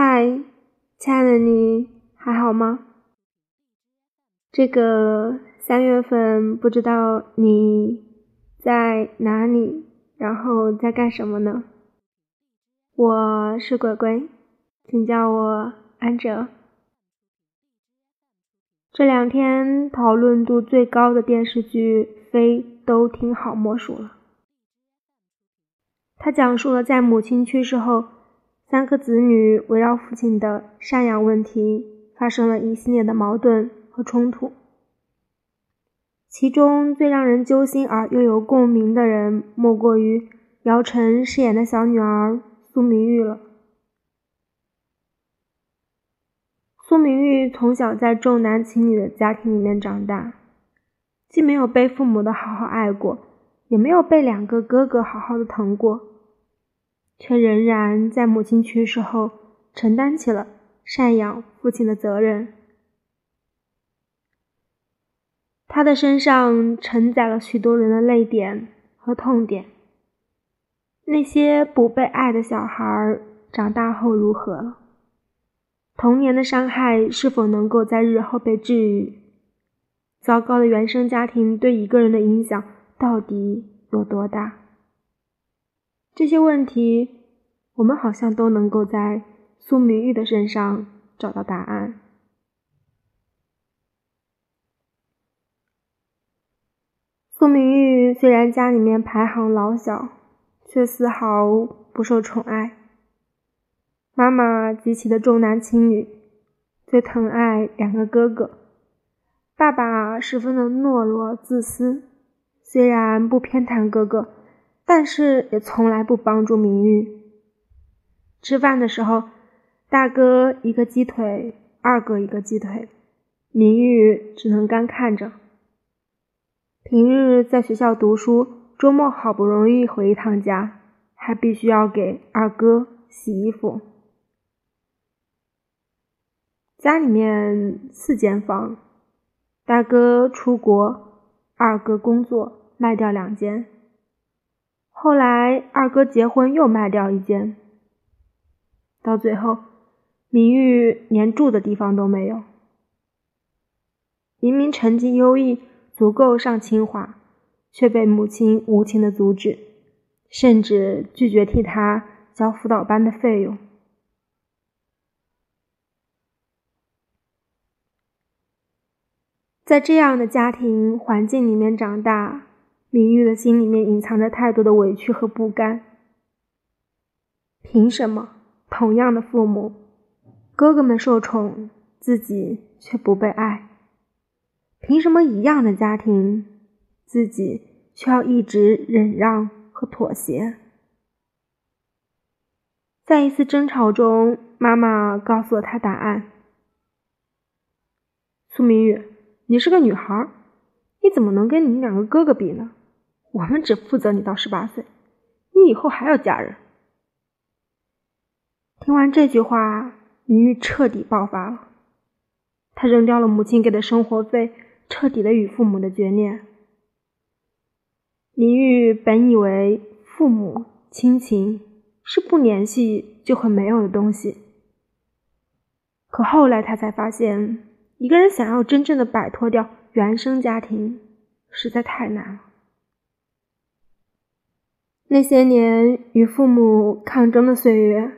嗨，亲爱的你还好吗？这个三月份不知道你在哪里，然后在干什么呢？我是鬼鬼，请叫我安哲。这两天讨论度最高的电视剧非都听好莫属了。它讲述了在母亲去世后。三个子女围绕父亲的赡养问题发生了一系列的矛盾和冲突，其中最让人揪心而又有共鸣的人，莫过于姚晨饰演的小女儿苏明玉了。苏明玉从小在重男轻女的家庭里面长大，既没有被父母的好好爱过，也没有被两个哥哥好好的疼过。却仍然在母亲去世后承担起了赡养父亲的责任。他的身上承载了许多人的泪点和痛点。那些不被爱的小孩长大后如何？童年的伤害是否能够在日后被治愈？糟糕的原生家庭对一个人的影响到底有多大？这些问题，我们好像都能够在苏明玉的身上找到答案。苏明玉虽然家里面排行老小，却丝毫不受宠爱。妈妈极其的重男轻女，最疼爱两个哥哥。爸爸十分的懦弱自私，虽然不偏袒哥哥。但是也从来不帮助明玉。吃饭的时候，大哥一个鸡腿，二哥一个鸡腿，明玉只能干看着。平日在学校读书，周末好不容易回一趟家，还必须要给二哥洗衣服。家里面四间房，大哥出国，二哥工作，卖掉两间。后来二哥结婚又卖掉一间，到最后明玉连住的地方都没有。明明成绩优异，足够上清华，却被母亲无情的阻止，甚至拒绝替他交辅导班的费用。在这样的家庭环境里面长大。明玉的心里面隐藏着太多的委屈和不甘。凭什么同样的父母，哥哥们受宠，自己却不被爱？凭什么一样的家庭，自己却要一直忍让和妥协？在一次争吵中，妈妈告诉了他答案：“苏明玉，你是个女孩，你怎么能跟你两个哥哥比呢？”我们只负责你到十八岁，你以后还要嫁人。听完这句话，明玉彻底爆发了。他扔掉了母亲给的生活费，彻底的与父母的决裂。明玉本以为父母亲情是不联系就会没有的东西，可后来他才发现，一个人想要真正的摆脱掉原生家庭，实在太难了。那些年与父母抗争的岁月，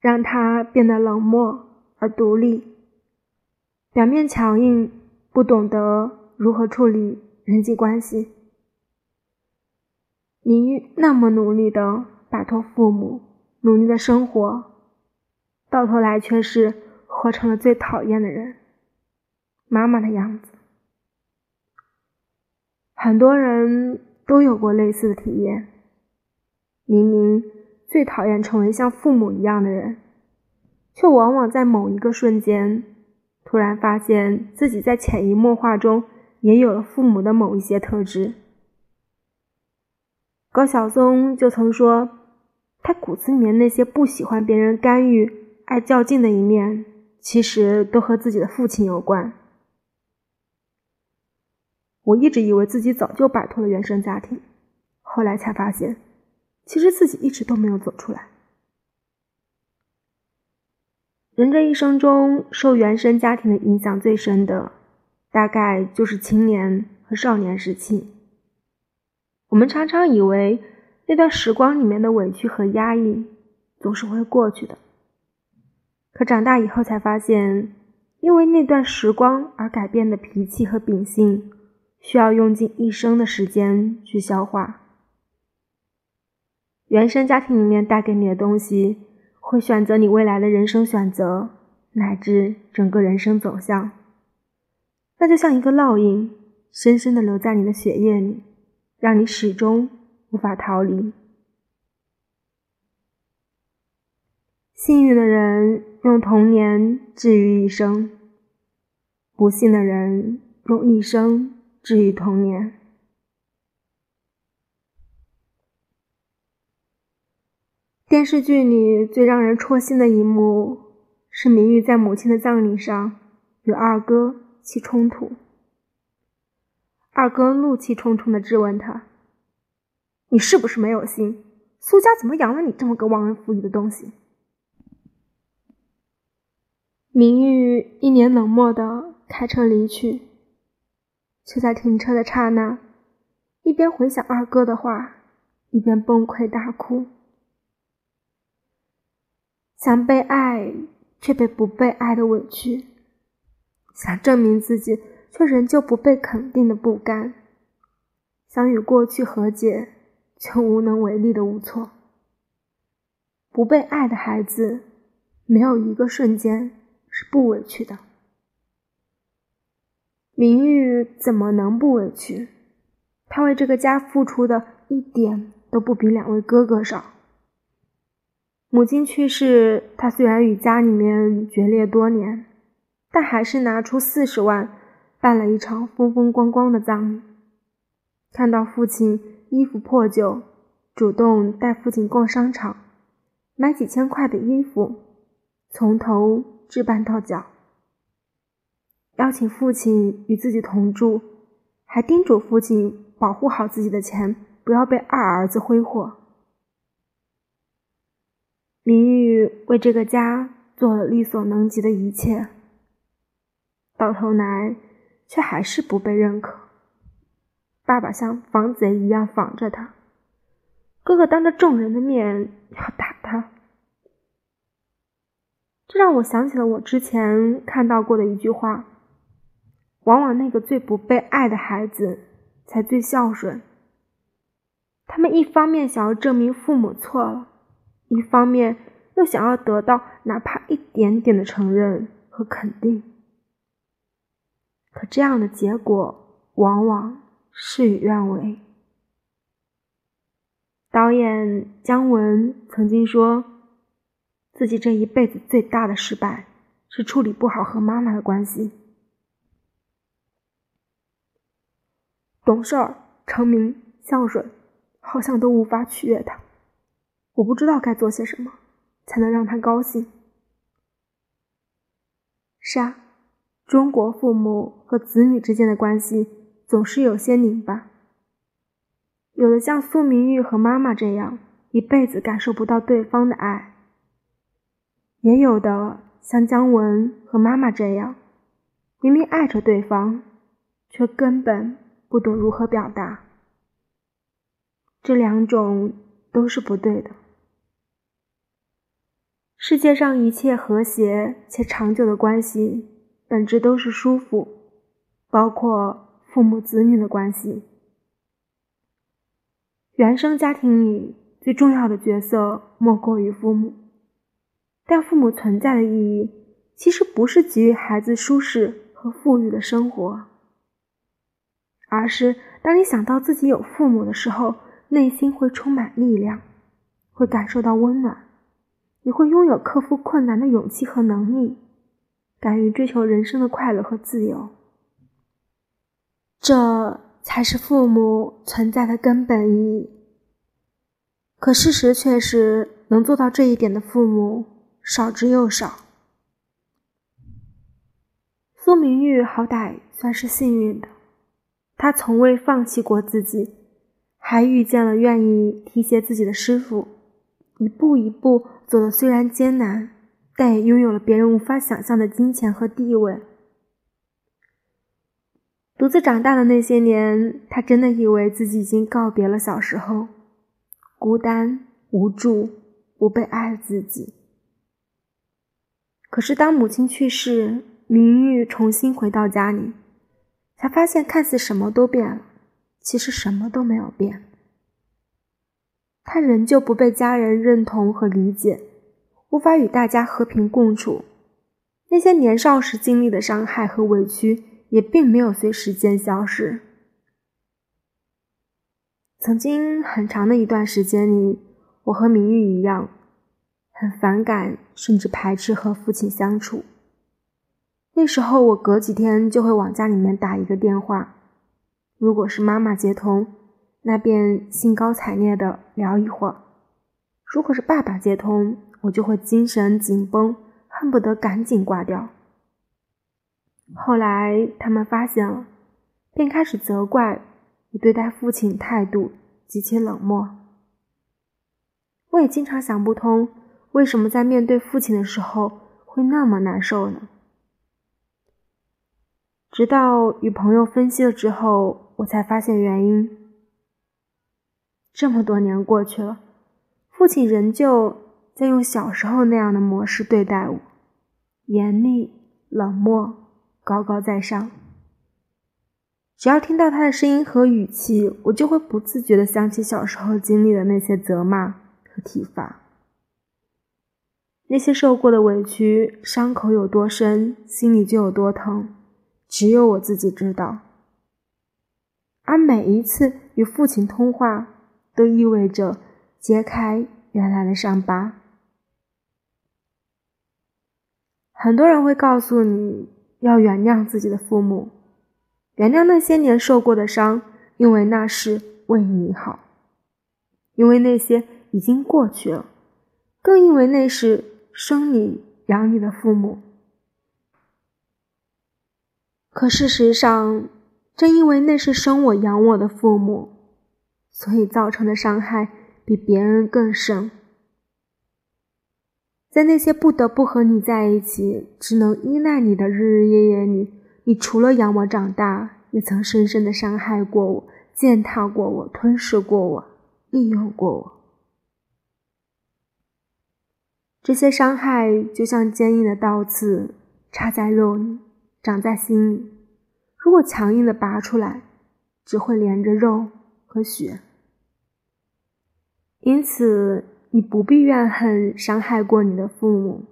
让他变得冷漠而独立，表面强硬，不懂得如何处理人际关系。你那么努力的摆脱父母，努力的生活，到头来却是活成了最讨厌的人——妈妈的样子。很多人都有过类似的体验。明明最讨厌成为像父母一样的人，却往往在某一个瞬间，突然发现自己在潜移默化中也有了父母的某一些特质。高晓松就曾说，他骨子里面那些不喜欢别人干预、爱较劲的一面，其实都和自己的父亲有关。我一直以为自己早就摆脱了原生家庭，后来才发现。其实自己一直都没有走出来。人这一生中受原生家庭的影响最深的，大概就是青年和少年时期。我们常常以为那段时光里面的委屈和压抑总是会过去的，可长大以后才发现，因为那段时光而改变的脾气和秉性，需要用尽一生的时间去消化。原生家庭里面带给你的东西，会选择你未来的人生选择，乃至整个人生走向。那就像一个烙印，深深的留在你的血液里。让你始终无法逃离。幸运的人用童年治愈一生，不幸的人用一生治愈童年。电视剧里最让人戳心的一幕是明玉在母亲的葬礼上与二哥起冲突。二哥怒气冲冲地质问他：“你是不是没有心？苏家怎么养了你这么个忘恩负义的东西？”明玉一脸冷漠地开车离去，却在停车的刹那，一边回想二哥的话，一边崩溃大哭。想被爱却被不被爱的委屈，想证明自己。却仍旧不被肯定的不甘，想与过去和解，却无能为力的无措。不被爱的孩子，没有一个瞬间是不委屈的。明玉怎么能不委屈？他为这个家付出的一点都不比两位哥哥少。母亲去世，他虽然与家里面决裂多年，但还是拿出四十万。办了一场风风光光的葬礼，看到父亲衣服破旧，主动带父亲逛商场，买几千块的衣服，从头置办到脚，邀请父亲与自己同住，还叮嘱父亲保护好自己的钱，不要被二儿子挥霍。明玉为这个家做了力所能及的一切，到头来。却还是不被认可。爸爸像防贼一样防着他，哥哥当着众人的面要打他，这让我想起了我之前看到过的一句话：往往那个最不被爱的孩子才最孝顺。他们一方面想要证明父母错了，一方面又想要得到哪怕一点点的承认和肯定。可这样的结果往往事与愿违。导演姜文曾经说，自己这一辈子最大的失败是处理不好和妈妈的关系。懂事、成名、孝顺，好像都无法取悦他。我不知道该做些什么，才能让他高兴。是啊。中国父母和子女之间的关系总是有些拧巴，有的像苏明玉和妈妈这样，一辈子感受不到对方的爱；也有的像姜文和妈妈这样，明明爱着对方，却根本不懂如何表达。这两种都是不对的。世界上一切和谐且长久的关系。本质都是舒服，包括父母子女的关系。原生家庭里最重要的角色莫过于父母，但父母存在的意义其实不是给予孩子舒适和富裕的生活，而是当你想到自己有父母的时候，内心会充满力量，会感受到温暖，你会拥有克服困难的勇气和能力。敢于追求人生的快乐和自由，这才是父母存在的根本意义。可事实却是，能做到这一点的父母少之又少。苏明玉好歹算是幸运的，他从未放弃过自己，还遇见了愿意提携自己的师傅，一步一步走的虽然艰难，但也拥有了别人无法想象的金钱和地位。独自长大的那些年，他真的以为自己已经告别了小时候孤单、无助、不被爱的自己。可是，当母亲去世，明玉重新回到家里，才发现看似什么都变了，其实什么都没有变。他仍旧不被家人认同和理解。无法与大家和平共处，那些年少时经历的伤害和委屈也并没有随时间消失。曾经很长的一段时间里，我和明玉一样，很反感甚至排斥和父亲相处。那时候我隔几天就会往家里面打一个电话，如果是妈妈接通，那便兴高采烈的聊一会儿；如果是爸爸接通，我就会精神紧绷，恨不得赶紧挂掉。后来他们发现了，便开始责怪我对待父亲态度极其冷漠。我也经常想不通，为什么在面对父亲的时候会那么难受呢？直到与朋友分析了之后，我才发现原因。这么多年过去了，父亲仍旧。在用小时候那样的模式对待我，严厉、冷漠、高高在上。只要听到他的声音和语气，我就会不自觉地想起小时候经历的那些责骂和体罚。那些受过的委屈，伤口有多深，心里就有多疼，只有我自己知道。而每一次与父亲通话，都意味着揭开原来的伤疤。很多人会告诉你要原谅自己的父母，原谅那些年受过的伤，因为那是为你好，因为那些已经过去了，更因为那是生你养你的父母。可事实上，正因为那是生我养我的父母，所以造成的伤害比别人更深。在那些不得不和你在一起、只能依赖你的日日夜夜里，你除了养我长大，也曾深深的伤害过我、践踏过我、吞噬过我、利用过我。这些伤害就像坚硬的刀刺，插在肉里，长在心里。如果强硬的拔出来，只会连着肉和血。因此。你不必怨恨伤害过你的父母，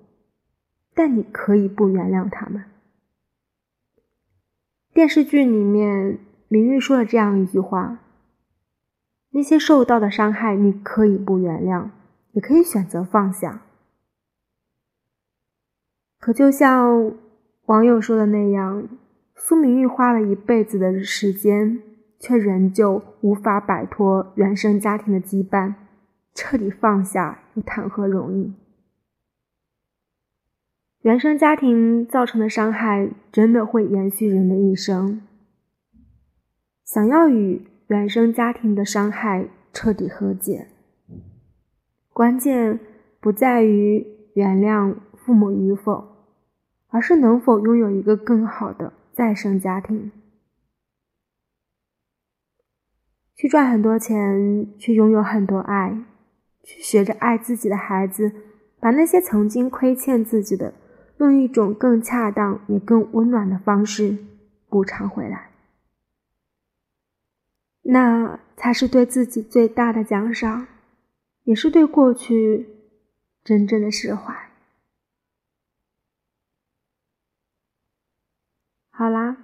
但你可以不原谅他们。电视剧里面，明玉说了这样一句话：“那些受到的伤害，你可以不原谅，也可以选择放下。”可就像网友说的那样，苏明玉花了一辈子的时间，却仍旧无法摆脱原生家庭的羁绊。彻底放下又谈何容易？原生家庭造成的伤害真的会延续人的一生。想要与原生家庭的伤害彻底和解，关键不在于原谅父母与否，而是能否拥有一个更好的再生家庭，去赚很多钱，去拥有很多爱。去学着爱自己的孩子，把那些曾经亏欠自己的，用一种更恰当也更温暖的方式补偿回来，那才是对自己最大的奖赏，也是对过去真正的释怀。好啦，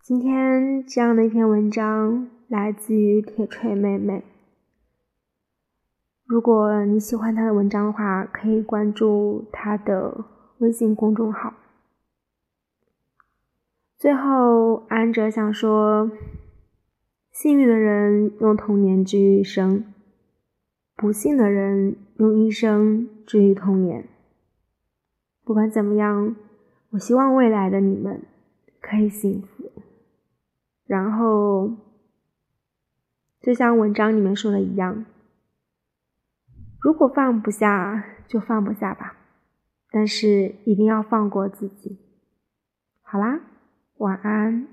今天这样的一篇文章来自于铁锤妹妹。如果你喜欢他的文章的话，可以关注他的微信公众号。最后，安哲想说：幸运的人用童年治愈一生，不幸的人用一生治愈童年。不管怎么样，我希望未来的你们可以幸福。然后，就像文章里面说的一样。如果放不下，就放不下吧。但是一定要放过自己。好啦，晚安，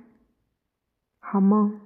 好梦。